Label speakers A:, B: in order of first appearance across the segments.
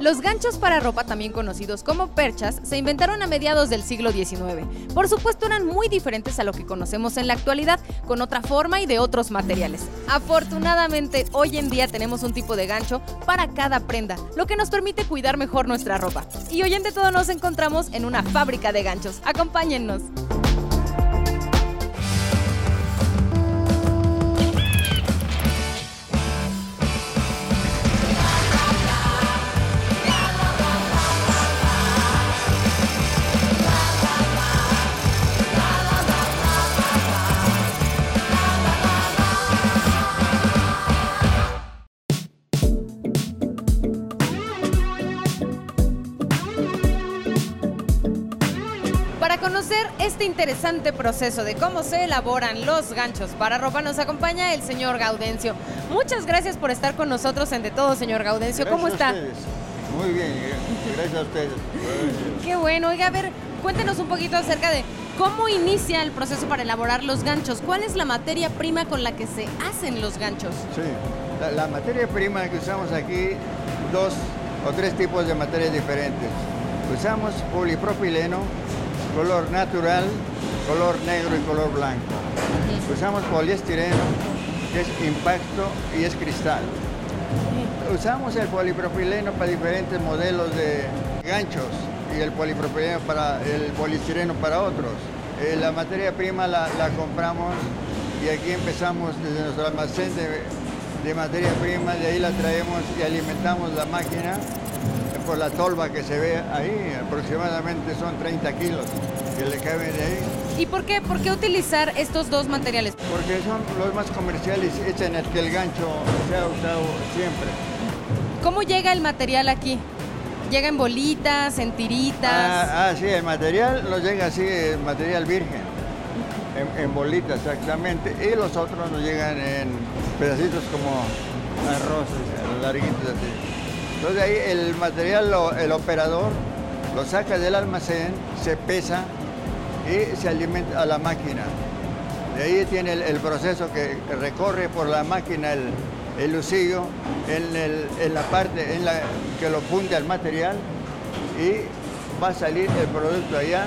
A: Los ganchos para ropa, también conocidos como perchas, se inventaron a mediados del siglo XIX. Por supuesto eran muy diferentes a lo que conocemos en la actualidad, con otra forma y de otros materiales. Afortunadamente, hoy en día tenemos un tipo de gancho para cada prenda, lo que nos permite cuidar mejor nuestra ropa. Y hoy en de todo nos encontramos en una fábrica de ganchos. Acompáñennos. Conocer este interesante proceso de cómo se elaboran los ganchos para ropa, nos acompaña el señor Gaudencio. Muchas gracias por estar con nosotros en De Todo, señor Gaudencio. ¿Cómo está?
B: Muy bien, eh, gracias a ustedes.
A: Qué bueno. Oiga, a ver, cuéntenos un poquito acerca de cómo inicia el proceso para elaborar los ganchos. ¿Cuál es la materia prima con la que se hacen los ganchos?
B: Sí, la, la materia prima que usamos aquí, dos o tres tipos de materias diferentes. Usamos polipropileno, color natural, color negro y color blanco. Usamos poliestireno, que es impacto y es cristal. Usamos el polipropileno para diferentes modelos de ganchos y el polipropileno para el poliestireno para otros. Eh, la materia prima la, compramos y aquí empezamos desde nuestro almacén de, de materia prima, de ahí la traemos y alimentamos la máquina por la tolva que se ve ahí, aproximadamente son 30 kilos que le caben de ahí.
A: ¿Y por qué, por qué utilizar estos dos materiales?
B: Porque son los más comerciales, echan el que el gancho se ha usado siempre.
A: ¿Cómo llega el material aquí? ¿Llega en bolitas, en tiritas?
B: Ah, ah sí, el material nos llega así, el material virgen, en, bolitas exactamente, y los otros nos llegan en pedacitos como arroz, larguitos así. Entonces ahí el material, el operador lo saca del almacén, se pesa y se alimenta a la máquina. De ahí tiene el, proceso que recorre por la máquina el, lucillo en, la parte en la que lo funde al material y va a salir el producto allá.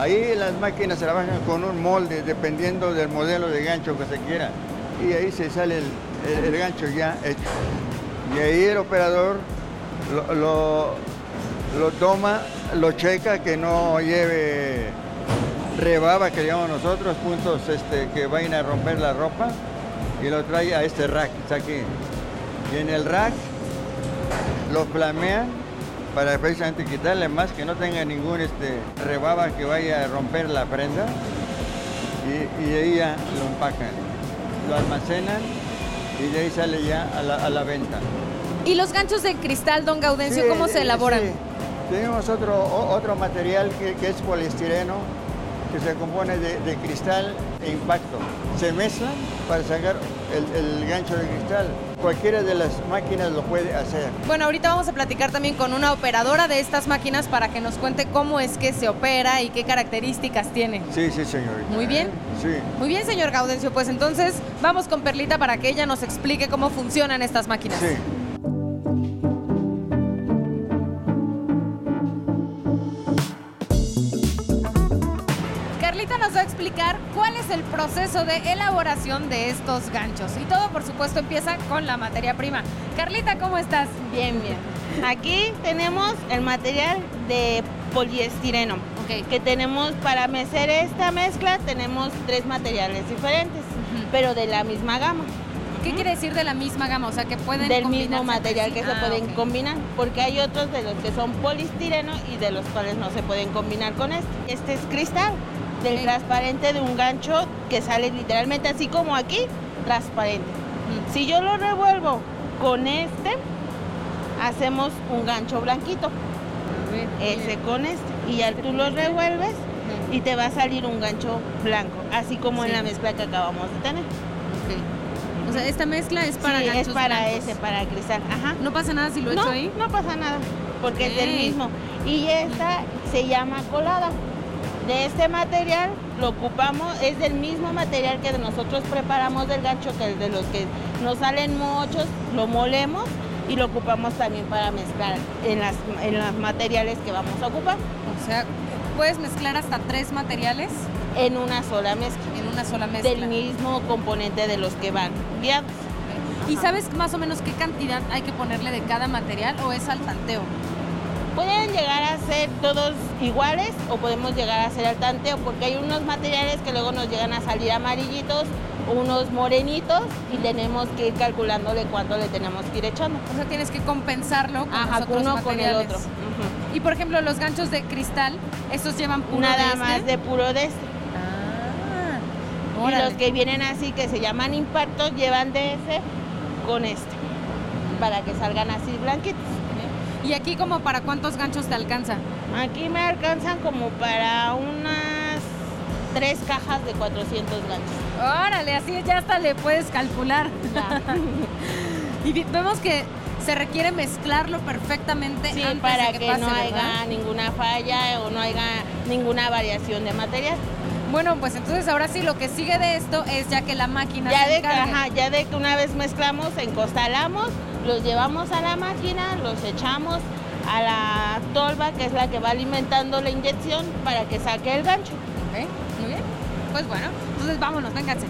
B: Ahí las máquinas trabajan con un molde dependiendo del modelo de gancho que se quiera y ahí se sale el gancho ya hecho. Y ahí el operador lo, toma, lo checa que no lleve rebaba que llamamos nosotros, puntos este, que vayan a romper la ropa y lo trae a este rack, está aquí. Y en el rack lo flamean para precisamente quitarle más que no tenga ningún este, rebaba que vaya a romper la prenda y, y ahí lo empacan, lo almacenan y de ahí sale ya a la, venta.
A: ¿Y los ganchos de cristal, don Gaudencio, cómo se elaboran?
B: Tenemos otro, otro material que, es poliestireno, que se compone de, cristal e impacto. Se mezclan para sacar el, gancho de cristal. Cualquiera de las máquinas lo puede hacer.
A: Bueno, ahorita vamos a platicar también con una operadora de estas máquinas para que nos cuente cómo es que se opera y qué características tiene.
B: Sí, sí, señorita.
A: Muy bien.
B: Sí.
A: Muy bien, señor Gaudencio. Pues entonces vamos con Perlita para que ella nos explique cómo funcionan estas máquinas.
B: Sí.
A: Explicar cuál es el proceso de elaboración de estos ganchos. Y todo, por supuesto, empieza con la materia prima. Carlita, ¿cómo estás?
C: Bien, bien. Aquí tenemos el material de poliestireno. Que tenemos para mecer esta mezcla, tenemos tres materiales diferentes, pero de la misma gama.
A: ¿Qué quiere decir de la misma gama? O sea, que pueden
C: Del mismo material que se ah, pueden combinar, porque hay otros de los que son poliestireno y de los cuales no se pueden combinar con este. Este es cristal, del transparente de un gancho que sale literalmente así como aquí, transparente. Si yo lo revuelvo con este, hacemos un gancho blanquito. Ese con este. Y ya tú lo revuelves y te va a salir un gancho blanco, así como en la mezcla que acabamos de tener.
A: O sea, esta mezcla es para
C: sí, es para ese, para cristal. Ajá.
A: ¿No pasa nada si lo echo ahí?
C: No pasa nada, porque es el mismo. Y esta se llama colada de este material lo ocupamos, es del mismo material que nosotros preparamos del gancho, que es de los que nos salen muchos, lo molemos y lo ocupamos también para mezclar en, las, en los materiales que vamos a ocupar.
A: O sea, puedes mezclar hasta tres materiales
C: en una sola mezcla.
A: En una sola mezcla.
C: Del mismo componente de los que van guiados.
A: ¿Y sabes más o menos qué cantidad hay que ponerle de cada material o es al tanteo?
C: Pueden llegar a ser todos iguales o podemos llegar a ser al tanteo porque hay unos materiales que luego nos llegan a salir amarillitos unos morenitos y tenemos que ir calculándole cuánto le tenemos que ir echando.
A: O sea, tienes que compensarlo con
C: Ajá,
A: los otros
C: uno con el otro.
A: Y por ejemplo, los ganchos de cristal, estos llevan puro
C: Nada
A: de este?
C: más de puro de este.
A: Ah,
C: y los que vienen así, que se llaman impactos, llevan de ese con este. Para que salgan así blanquitos.
A: ¿Y aquí como para cuántos ganchos te alcanza?
C: Aquí me alcanzan como para unas tres cajas de 400 ganchos.
A: Órale, así ya hasta le puedes calcular. y vemos que se requiere mezclarlo perfectamente antes
C: para
A: de
C: que,
A: que, pase,
C: no
A: ¿verdad?
C: haya ninguna falla o no haya ninguna variación de material.
A: Bueno, pues entonces ahora sí lo que sigue de esto es ya que la máquina
C: Ya
A: se
C: de, que, ajá, ya de que una vez mezclamos, encostalamos, los llevamos a la máquina, los echamos a la tolva, que es la que va alimentando la inyección para que saque el gancho.
A: Muy bien. Pues bueno, entonces vámonos, vénganse.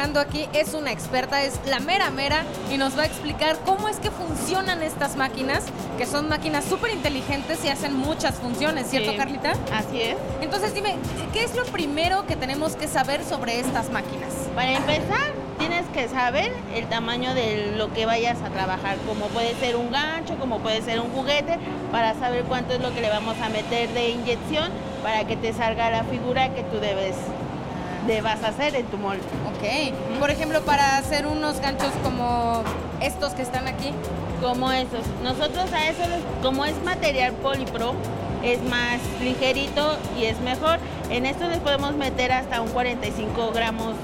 A: Trabajando aquí, es una experta, es la mera mera y nos va a explicar cómo es que funcionan estas máquinas, que son máquinas súper inteligentes y hacen muchas funciones, ¿cierto
C: Sí.
A: Carlita?
C: Así es.
A: Entonces dime, ¿qué es lo primero que tenemos que saber sobre estas máquinas?
C: Para empezar, tienes que saber el tamaño de lo que vayas a trabajar, como puede ser un gancho, como puede ser un juguete, para saber cuánto es lo que le vamos a meter de inyección para que te salga la figura que tú debes debas hacer en tu molde.
A: Ok, por ejemplo, para hacer unos ganchos como estos que están aquí.
C: Como esos. Nosotros a eso, como es material polipro, es más ligerito y es mejor. En esto les podemos meter hasta un 45 gramos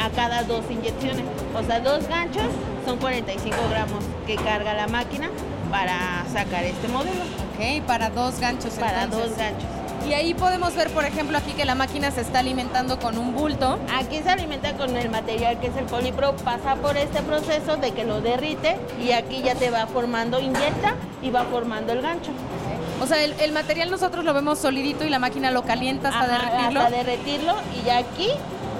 C: a cada dos inyecciones. O sea, dos ganchos son 45 gramos que carga la máquina para sacar este modelo.
A: Ok, para dos ganchos.
C: Para
A: entonces.
C: dos ganchos.
A: Y ahí podemos ver, por ejemplo, aquí que la máquina se está alimentando con un bulto.
C: Aquí se alimenta con el material que es el polipro, pasa por este proceso de que lo derrite y aquí ya te va formando, inyecta y va formando el gancho.
A: O sea, el, el material nosotros lo vemos solidito y la máquina lo calienta hasta
C: Ajá,
A: derretirlo.
C: Hasta derretirlo y ya aquí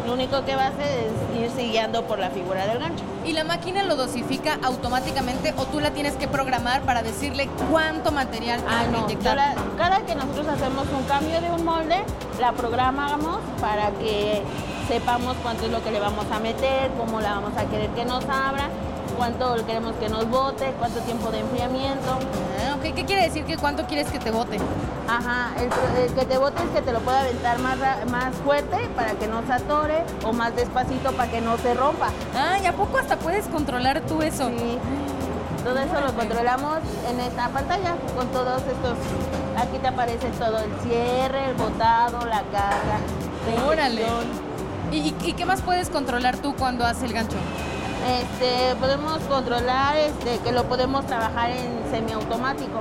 C: lo único que va a hacer es ir siguiendo por la figura del gancho.
A: Y la máquina lo dosifica automáticamente o tú la tienes que programar para decirle cuánto material
C: Ah, no,
A: inyectar.
C: cada, cada que nosotros hacemos un cambio de un molde, la programamos para que sepamos cuánto es lo que le vamos a meter, cómo la vamos a querer que nos abra, cuánto queremos que nos bote, cuánto tiempo de enfriamiento.
A: Ah, ok, ¿qué quiere decir que cuánto quieres que te bote?
C: Ajá, el, el que te bote es que te lo pueda aventar más, fuerte para que no se atore o más despacito para que no se rompa.
A: Ah, ¿y a poco hasta puedes controlar tú eso?
C: Sí. Todo eso lo controlamos en esta pantalla con todos estos. Aquí te aparece todo el cierre, el botado, la carga. la
A: Órale.
C: inyección.
A: ¿Y, y- y qué más puedes controlar tú cuando haces el gancho?
C: Este, podemos controlar este, que lo podemos trabajar en semiautomático.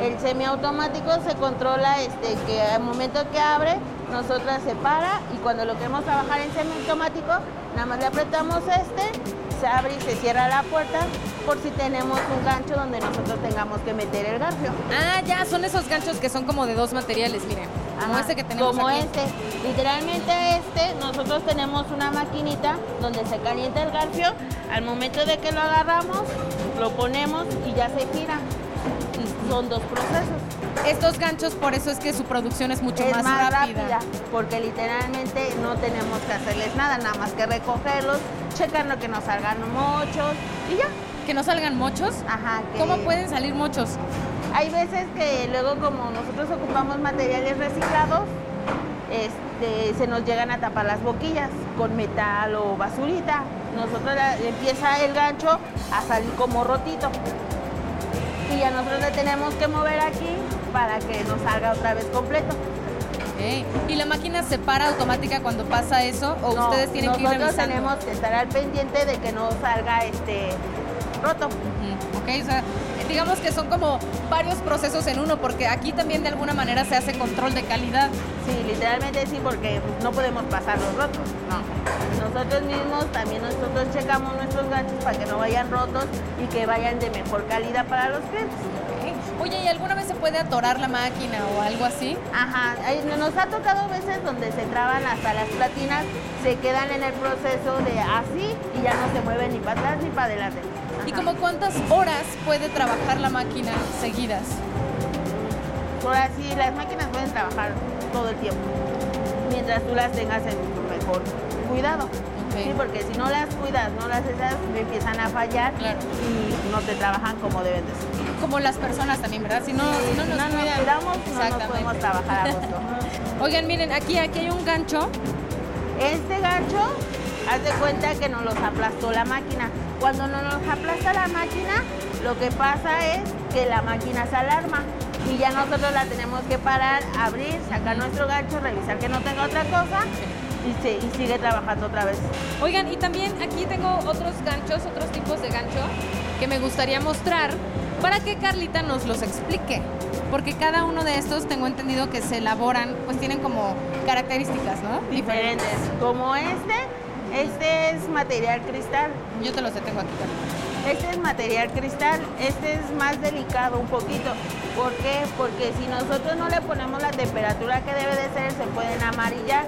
C: El semiautomático se controla este, que al momento que abre, nosotras se para y cuando lo queremos trabajar en semiautomático, nada más le apretamos este, se abre y se cierra la puerta por si tenemos un gancho donde nosotros tengamos que meter el garfio.
A: Ah, ya, son esos ganchos que son como de dos materiales, miren. Como este que tenemos
C: Como
A: aquí.
C: este. Literalmente este, nosotros tenemos una maquinita donde se calienta el garfio. Al momento de que lo agarramos, lo ponemos y ya se gira. Y son dos procesos.
A: Estos ganchos, por eso es que su producción es mucho
C: es
A: más,
C: más,
A: rápida.
C: rápida, porque literalmente no tenemos que hacerles nada, nada más que recogerlos, checando que no salgan mochos y ya.
A: Que no salgan mochos.
C: Ajá. que-
A: ¿Cómo pueden salir mochos?
C: Hay veces que luego como nosotros ocupamos materiales reciclados, este, se nos llegan a tapar las boquillas con metal o basurita. Nosotros la- empieza el gancho a salir como rotito. Y ya nosotros le tenemos que mover aquí para que nos salga otra vez completo.
A: ¿Y la máquina se para automática cuando pasa eso o
C: No,
A: ustedes tienen que ir
C: nosotros
A: revisando?
C: tenemos que estar al pendiente de que no salga este roto.
A: Ok, o sea, digamos que son como varios procesos en uno, porque aquí también de alguna manera se hace control de calidad.
C: Sí, literalmente sí, porque no podemos pasar los rotos. No. Nosotros mismos también nosotros checamos nuestros ganchos para que no vayan rotos y que vayan de mejor calidad para los clientes.
A: Oye, ¿y alguna vez se puede atorar la máquina o algo así?
C: Ajá, nos ha tocado veces donde se traban hasta las platinas, se quedan en el proceso de así y ya no se mueven ni para atrás ni para adelante.
A: ¿Y como cuántas horas puede trabajar la máquina seguidas?
C: Por así, las máquinas pueden trabajar todo el tiempo, mientras tú las tengas en tu mejor cuidado. Sí, porque si no las cuidas, no las esas, empiezan a fallar
A: Claro.
C: y no te trabajan como deben de ser.
A: Como las personas también, ¿verdad? Si no, si no nos
C: no nos
A: cuidan.
C: cuidamos, no nos podemos trabajar a gusto.
A: Oigan, miren, aquí, aquí hay un gancho.
C: Este gancho, haz de cuenta que nos los aplastó la máquina. Cuando nos los aplasta la máquina, lo que pasa es que la máquina se alarma y ya nosotros la tenemos que parar, abrir, sacar nuestro gancho, revisar que no tenga otra cosa y, se- y sigue trabajando otra vez.
A: Oigan, y también aquí tengo otros ganchos, otros tipos de gancho que me gustaría mostrar para que Carlita nos los explique. Porque cada uno de estos tengo entendido que se elaboran, pues tienen como características, ¿no?
C: Diferentes. Como este, este es material cristal.
A: Yo te los detengo aquí, Carlita.
C: Este es material cristal, este es más delicado un poquito. ¿Por qué? Porque si nosotros no le ponemos la temperatura que debe de ser, se pueden amarillar.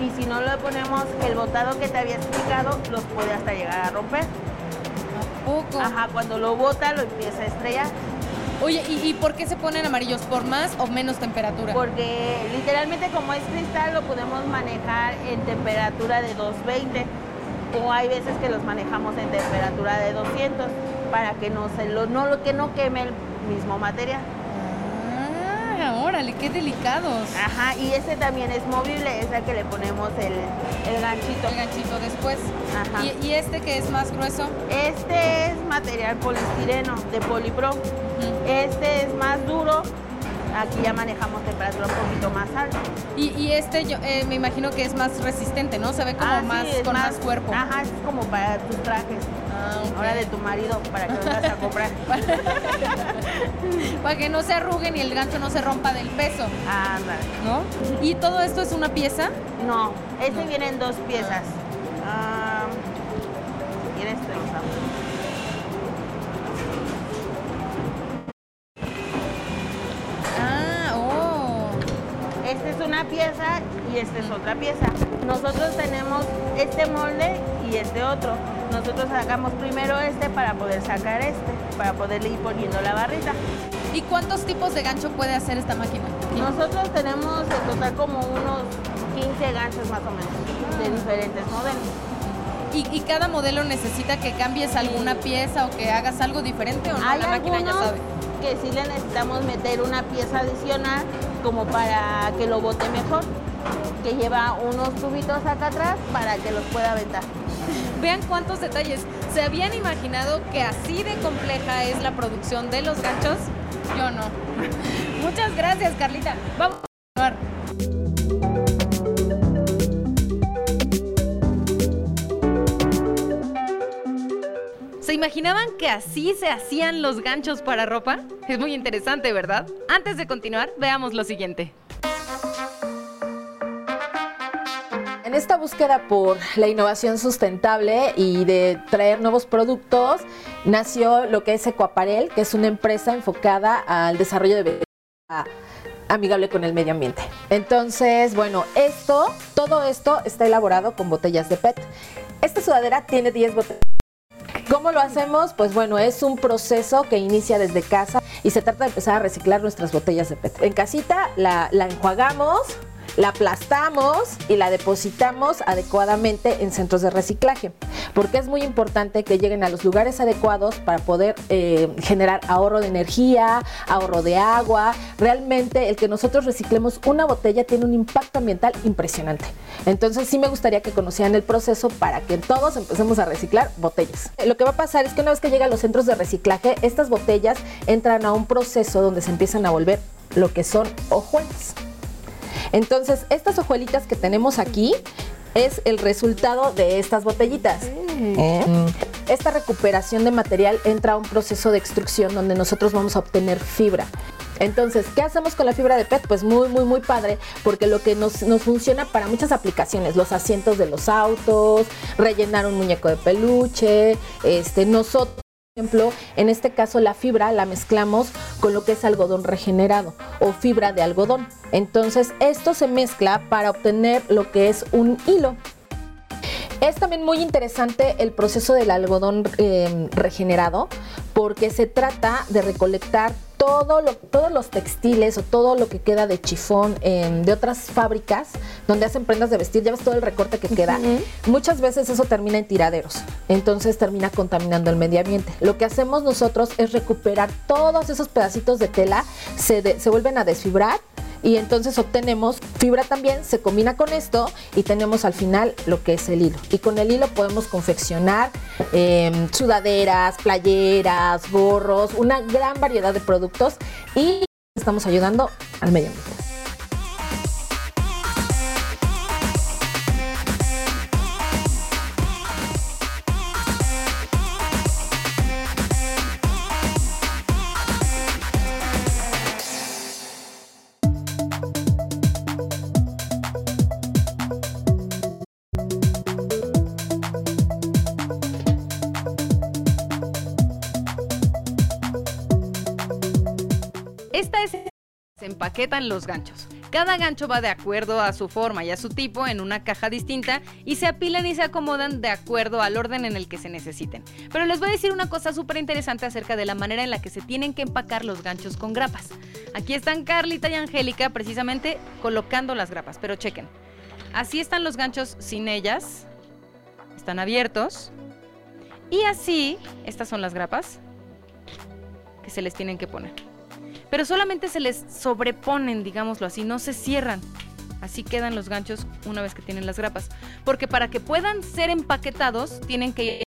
C: Y si no le ponemos el botado que te había explicado, los puede hasta llegar a romper.
A: ¿A poco?
C: Ajá, cuando lo bota, lo empieza a estrellar.
A: Oye, ¿y, por qué se ponen amarillos? ¿Por más o menos temperatura?
C: Porque literalmente como es cristal, lo podemos manejar en temperatura de 220. O hay veces que los manejamos en temperatura de 200 para que no se lo, no, que no queme el mismo material.
A: Ah, órale, qué delicados.
C: Ajá, y este también es movible, es el que le ponemos el, el ganchito.
A: El ganchito después.
C: Ajá.
A: ¿Y, y este que es más grueso?
C: Este es material polistireno de Polipro. Este es más duro. Aquí ya manejamos temperatura un poquito más alta.
A: Y, y este yo eh, me imagino que es más resistente, ¿no? Se ve como
C: Ah,
A: más con más, cuerpo.
C: Ajá, es como para tus trajes.
A: Ah.
C: Ahora de tu marido, para que vas a comprar.
A: Para que no se arruguen y el gancho no se rompa del peso,
C: Ándale.
A: ¿no? ¿Y todo esto es una pieza?
C: No, este
A: No.
C: viene en dos piezas. Ah, si ¿Quieres te los una pieza y esta es otra pieza. Nosotros tenemos este molde y este otro. Nosotros sacamos primero este para poder sacar este, para poderle ir poniendo la barrita.
A: ¿Y cuántos tipos de gancho puede hacer esta máquina?
C: Nosotros tenemos en total como unos 15 ganchos más o menos, de diferentes modelos.
A: ¿Y, y cada modelo necesita que cambies alguna pieza o que hagas algo diferente o no?
C: Hay
A: la máquina ya sabe.
C: que sí le necesitamos meter una pieza adicional como para que lo bote mejor, que lleva unos tubitos acá atrás para que los pueda aventar.
A: Vean cuántos detalles. ¿Se habían imaginado que así de compleja es la producción de los ganchos? Yo no. Muchas gracias, Carlita. Vamos imaginaban que así se hacían los ganchos para ropa? Es muy interesante, ¿verdad? Antes de continuar, veamos lo siguiente.
D: En esta búsqueda por la innovación sustentable y de traer nuevos productos, nació lo que es Ecoaparel, que es una empresa enfocada al desarrollo de belleza amigable con el medio ambiente. Entonces, bueno, esto, todo esto está elaborado con botellas de PET. Esta sudadera tiene 10 botellas. ¿Cómo lo hacemos? Pues bueno, es un proceso que inicia desde casa y se trata de empezar a reciclar nuestras botellas de PET. En casita la, la enjuagamos, la aplastamos y la depositamos adecuadamente en centros de reciclaje, porque es muy importante que lleguen a los lugares adecuados para poder eh, generar ahorro de energía, ahorro de agua. Realmente el que nosotros reciclemos una botella tiene un impacto ambiental impresionante. Entonces sí me gustaría que conocieran el proceso para que todos empecemos a reciclar botellas. Lo que va a pasar es que una vez que llega a los centros de reciclaje, estas botellas entran a un proceso donde se empiezan a volver lo que son hojuelas. Entonces, estas hojuelitas que tenemos aquí es el resultado de estas botellitas. ¿Eh? Esta recuperación de material entra a un proceso de extrusión donde nosotros vamos a obtener fibra. Entonces, ¿qué hacemos con la fibra de PET? Pues muy, muy, muy padre, porque lo que nos, nos, funciona para muchas aplicaciones, los asientos de los autos, rellenar un muñeco de peluche, este, nosotros ejemplo, en este caso la fibra la mezclamos con lo que es algodón regenerado o fibra de algodón. Entonces esto se mezcla para obtener lo que es un hilo. Es también muy interesante el proceso del algodón eh, regenerado porque se trata de recolectar todo lo, todos los textiles o todo lo que queda de chifón de otras fábricas donde hacen prendas de vestir, ya ves todo el recorte que queda, muchas veces eso termina en tiraderos, entonces termina contaminando el medio ambiente. Lo que hacemos nosotros es recuperar todos esos pedacitos de tela, se, se vuelven a desfibrar y entonces obtenemos fibra también, se combina con esto y tenemos al final lo que es el hilo. Y con el hilo podemos confeccionar em, sudaderas, playeras, gorros, una gran variedad de productos y estamos ayudando al medio ambiente.
A: Se empaquetan los ganchos. Cada gancho va de acuerdo a su forma y a su tipo en una caja distinta y se apilan y se acomodan de acuerdo al orden en el que se necesiten. Pero les voy a decir una cosa súper interesante acerca de la manera en la que se tienen que empacar los ganchos con grapas. Aquí están Carlita y Angélica precisamente colocando las grapas, pero chequen. Así están los ganchos sin ellas. Están abiertos. Y así, estas son las grapas que se les tienen que poner pero solamente se les sobreponen, digámoslo así, no se cierran. Así quedan los ganchos una vez que tienen las grapas. Porque para que puedan ser empaquetados, tienen que